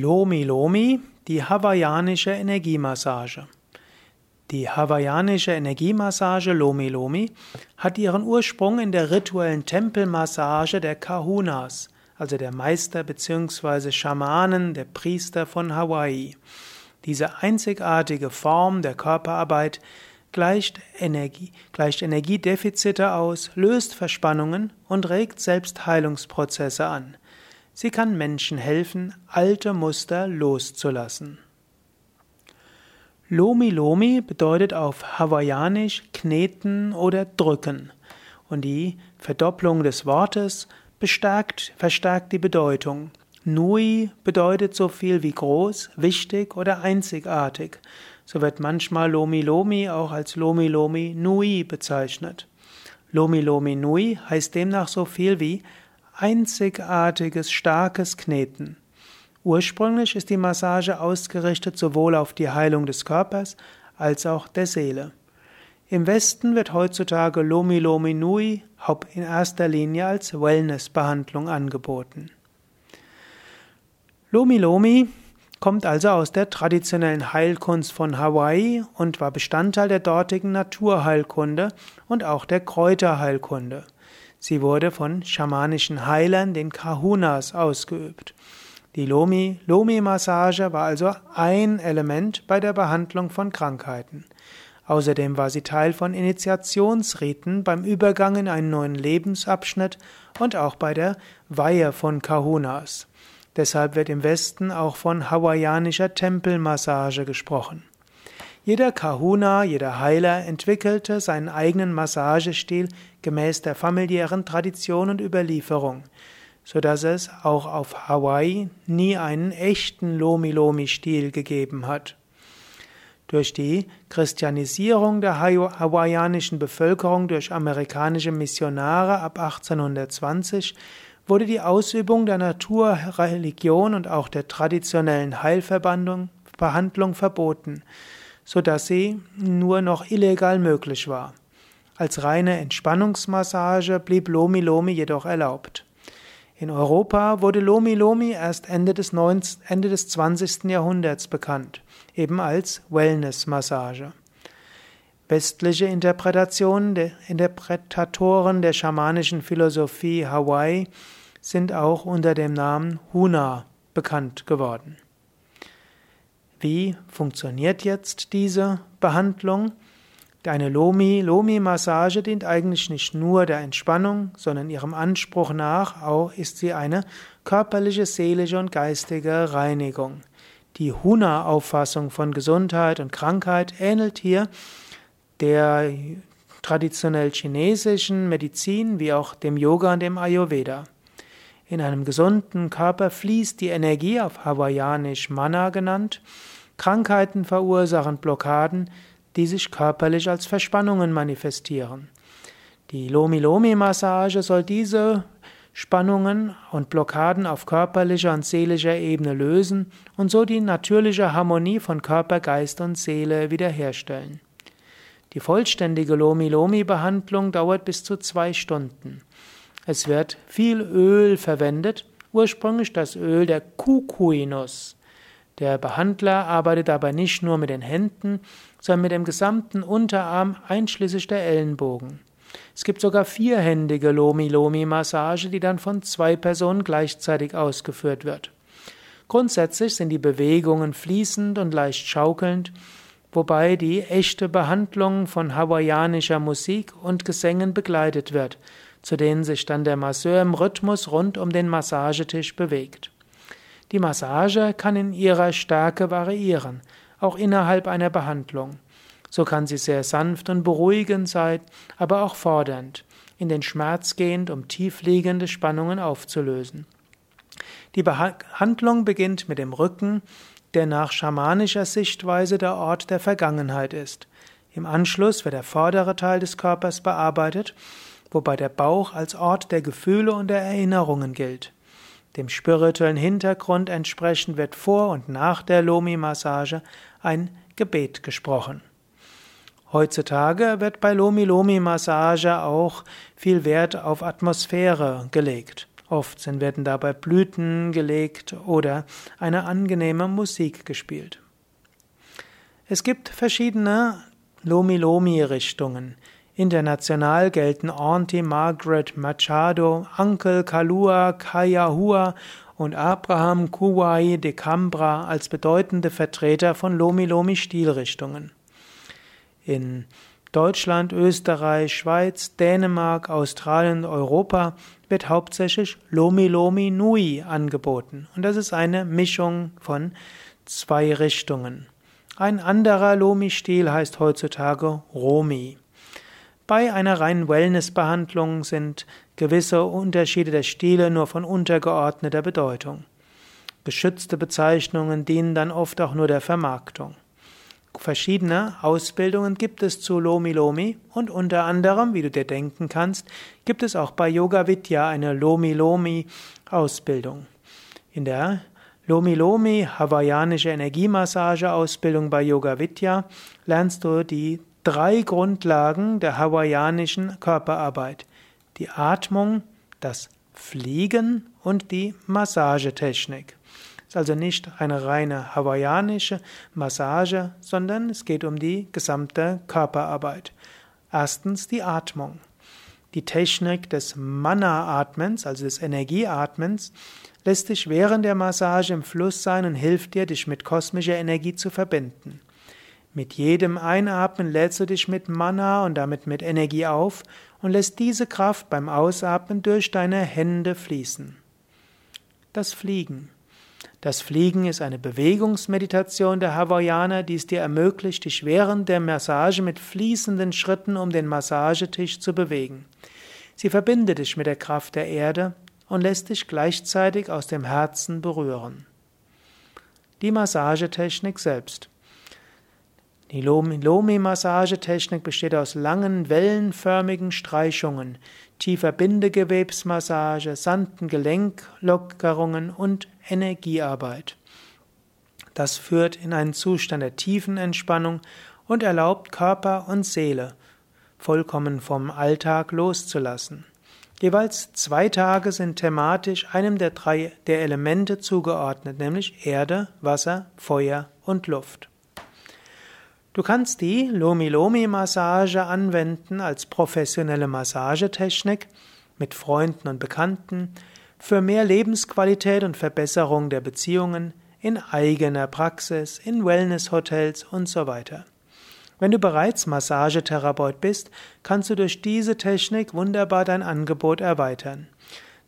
Lomi Lomi, die hawaiianische Energiemassage. Die hawaiianische Energiemassage Lomi Lomi hat ihren Ursprung in der rituellen Tempelmassage der Kahunas, also der Meister bzw. Schamanen, der Priester von Hawaii. Diese einzigartige Form der Körperarbeit gleicht, Energie, gleicht Energiedefizite aus, löst Verspannungen und regt Selbstheilungsprozesse an. Sie kann Menschen helfen, alte Muster loszulassen. Lomi Lomi bedeutet auf Hawaiianisch kneten oder drücken. Und die Verdopplung des Wortes bestärkt, verstärkt die Bedeutung. Nui bedeutet so viel wie groß, wichtig oder einzigartig. So wird manchmal Lomi Lomi auch als Lomi Lomi Nui bezeichnet. Lomi Lomi Nui heißt demnach so viel wie einzigartiges, starkes Kneten. Ursprünglich ist die Massage ausgerichtet sowohl auf die Heilung des Körpers als auch der Seele. Im Westen wird heutzutage Lomi Lomi Nui in erster Linie als Wellnessbehandlung angeboten. Lomi Lomi kommt also aus der traditionellen Heilkunst von Hawaii und war Bestandteil der dortigen Naturheilkunde und auch der Kräuterheilkunde. Sie wurde von schamanischen Heilern, den Kahunas, ausgeübt. Die Lomi, Lomi-Massage war also ein Element bei der Behandlung von Krankheiten. Außerdem war sie Teil von Initiationsriten beim Übergang in einen neuen Lebensabschnitt und auch bei der Weihe von Kahunas. Deshalb wird im Westen auch von hawaiianischer Tempelmassage gesprochen. Jeder Kahuna, jeder Heiler entwickelte seinen eigenen Massagestil gemäß der familiären Tradition und Überlieferung, so dass es auch auf Hawaii nie einen echten Lomi-Lomi-Stil gegeben hat. Durch die Christianisierung der hawaiianischen Bevölkerung durch amerikanische Missionare ab 1820 wurde die Ausübung der Naturreligion und auch der traditionellen Heilverbehandlung verboten so dass sie nur noch illegal möglich war. Als reine Entspannungsmassage blieb Lomi Lomi jedoch erlaubt. In Europa wurde Lomi Lomi erst Ende des, 19, Ende des 20. Jahrhunderts bekannt, eben als Wellnessmassage. Westliche Interpretationen der Interpretatoren der schamanischen Philosophie Hawaii sind auch unter dem Namen Huna bekannt geworden. Wie funktioniert jetzt diese Behandlung? Eine Lomi-Lomi-Massage dient eigentlich nicht nur der Entspannung, sondern ihrem Anspruch nach auch ist sie eine körperliche, seelische und geistige Reinigung. Die Huna-Auffassung von Gesundheit und Krankheit ähnelt hier der traditionell chinesischen Medizin wie auch dem Yoga und dem Ayurveda. In einem gesunden Körper fließt die Energie auf hawaiianisch Mana genannt Krankheiten verursachen Blockaden, die sich körperlich als Verspannungen manifestieren. Die Lomi-Lomi-Massage soll diese Spannungen und Blockaden auf körperlicher und seelischer Ebene lösen und so die natürliche Harmonie von Körper, Geist und Seele wiederherstellen. Die vollständige Lomi-Lomi-Behandlung dauert bis zu zwei Stunden. Es wird viel Öl verwendet, ursprünglich das Öl der Kukuinuss. Der Behandler arbeitet dabei nicht nur mit den Händen, sondern mit dem gesamten Unterarm einschließlich der Ellenbogen. Es gibt sogar vierhändige Lomi-Lomi-Massage, die dann von zwei Personen gleichzeitig ausgeführt wird. Grundsätzlich sind die Bewegungen fließend und leicht schaukelnd, wobei die echte Behandlung von hawaiianischer Musik und Gesängen begleitet wird, zu denen sich dann der Masseur im Rhythmus rund um den Massagetisch bewegt. Die Massage kann in ihrer Stärke variieren, auch innerhalb einer Behandlung. So kann sie sehr sanft und beruhigend sein, aber auch fordernd, in den Schmerz gehend, um tiefliegende Spannungen aufzulösen. Die Behandlung beginnt mit dem Rücken, der nach schamanischer Sichtweise der Ort der Vergangenheit ist. Im Anschluss wird der vordere Teil des Körpers bearbeitet, wobei der Bauch als Ort der Gefühle und der Erinnerungen gilt. Dem spirituellen Hintergrund entsprechend wird vor und nach der Lomi-Massage ein Gebet gesprochen. Heutzutage wird bei Lomi-Lomi-Massage auch viel Wert auf Atmosphäre gelegt. Oft werden dabei Blüten gelegt oder eine angenehme Musik gespielt. Es gibt verschiedene Lomi-Lomi-Richtungen. International gelten Auntie Margaret Machado, Uncle Kalua Kayahua und Abraham Kuwai de Cambra als bedeutende Vertreter von Lomi-Lomi-Stilrichtungen. In Deutschland, Österreich, Schweiz, Dänemark, Australien Europa wird hauptsächlich Lomi Lomi Nui angeboten. Und das ist eine Mischung von zwei Richtungen. Ein anderer Lomi-Stil heißt heutzutage Romi. Bei einer reinen Wellness-Behandlung sind gewisse Unterschiede der Stile nur von untergeordneter Bedeutung. Geschützte Bezeichnungen dienen dann oft auch nur der Vermarktung. Verschiedene Ausbildungen gibt es zu Lomi Lomi und unter anderem, wie du dir denken kannst, gibt es auch bei Yoga Vidya eine Lomi Lomi Ausbildung. In der Lomi Lomi hawaiianische Energiemassage Ausbildung bei Yoga Vidya lernst du die drei Grundlagen der hawaiianischen Körperarbeit. Die Atmung, das Fliegen und die Massagetechnik ist also nicht eine reine hawaiianische Massage, sondern es geht um die gesamte Körperarbeit. Erstens die Atmung. Die Technik des Mana-Atmens, also des Energieatmens, lässt dich während der Massage im Fluss sein und hilft dir, dich mit kosmischer Energie zu verbinden. Mit jedem Einatmen lädst du dich mit Mana und damit mit Energie auf und lässt diese Kraft beim Ausatmen durch deine Hände fließen. Das Fliegen. Das Fliegen ist eine Bewegungsmeditation der Hawaiianer, die es dir ermöglicht, dich während der Massage mit fließenden Schritten um den Massagetisch zu bewegen. Sie verbindet dich mit der Kraft der Erde und lässt dich gleichzeitig aus dem Herzen berühren. Die Massagetechnik selbst. Die Lomi-Massagetechnik besteht aus langen, wellenförmigen Streichungen, tiefer Bindegewebsmassage, sanften Gelenklockerungen und Energiearbeit. Das führt in einen Zustand der tiefen Entspannung und erlaubt Körper und Seele vollkommen vom Alltag loszulassen. Jeweils zwei Tage sind thematisch einem der drei der Elemente zugeordnet, nämlich Erde, Wasser, Feuer und Luft. Du kannst die Lomi-Lomi-Massage anwenden als professionelle Massagetechnik mit Freunden und Bekannten für mehr Lebensqualität und Verbesserung der Beziehungen in eigener Praxis, in Wellness-Hotels und so weiter. Wenn du bereits Massagetherapeut bist, kannst du durch diese Technik wunderbar dein Angebot erweitern.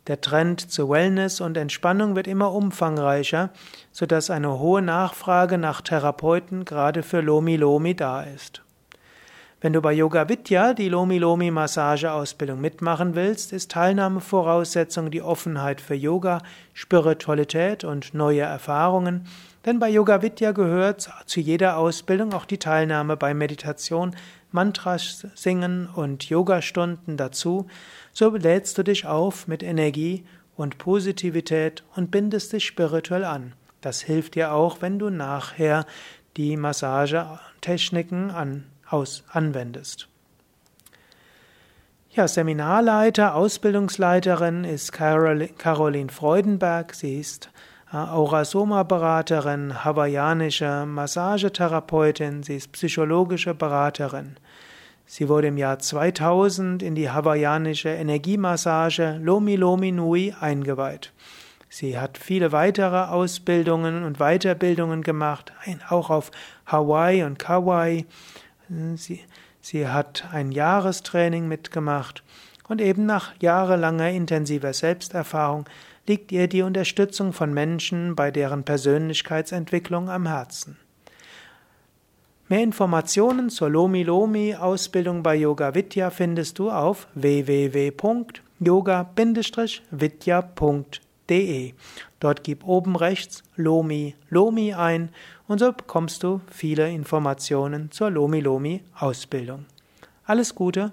Der Trend zu Wellness und Entspannung wird immer umfangreicher, sodass eine hohe Nachfrage nach Therapeuten gerade für Lomi Lomi da ist. Wenn du bei Yoga Vidya die Lomi Lomi Massageausbildung mitmachen willst, ist Teilnahmevoraussetzung die Offenheit für Yoga, Spiritualität und neue Erfahrungen, denn bei Yoga Vidya gehört zu jeder Ausbildung auch die Teilnahme bei Meditation, Mantras singen und Yogastunden dazu, so lädst du dich auf mit Energie und Positivität und bindest dich spirituell an. Das hilft dir auch, wenn du nachher die Massagetechniken an, aus, anwendest. Ja, Seminarleiter, Ausbildungsleiterin ist Caroline Freudenberg. Sie ist Aurasoma-Beraterin, hawaiianische Massagetherapeutin, sie ist psychologische Beraterin. Sie wurde im Jahr 2000 in die hawaiianische Energiemassage Lomi Lomi Nui eingeweiht. Sie hat viele weitere Ausbildungen und Weiterbildungen gemacht, auch auf Hawaii und Kauai. Sie, sie hat ein Jahrestraining mitgemacht und eben nach jahrelanger intensiver Selbsterfahrung liegt ihr die Unterstützung von Menschen bei deren Persönlichkeitsentwicklung am Herzen. Mehr Informationen zur Lomi Lomi Ausbildung bei Yoga Vidya findest du auf www.yoga-vidya.de. Dort gib oben rechts Lomi Lomi ein und so bekommst du viele Informationen zur Lomi Lomi Ausbildung. Alles Gute,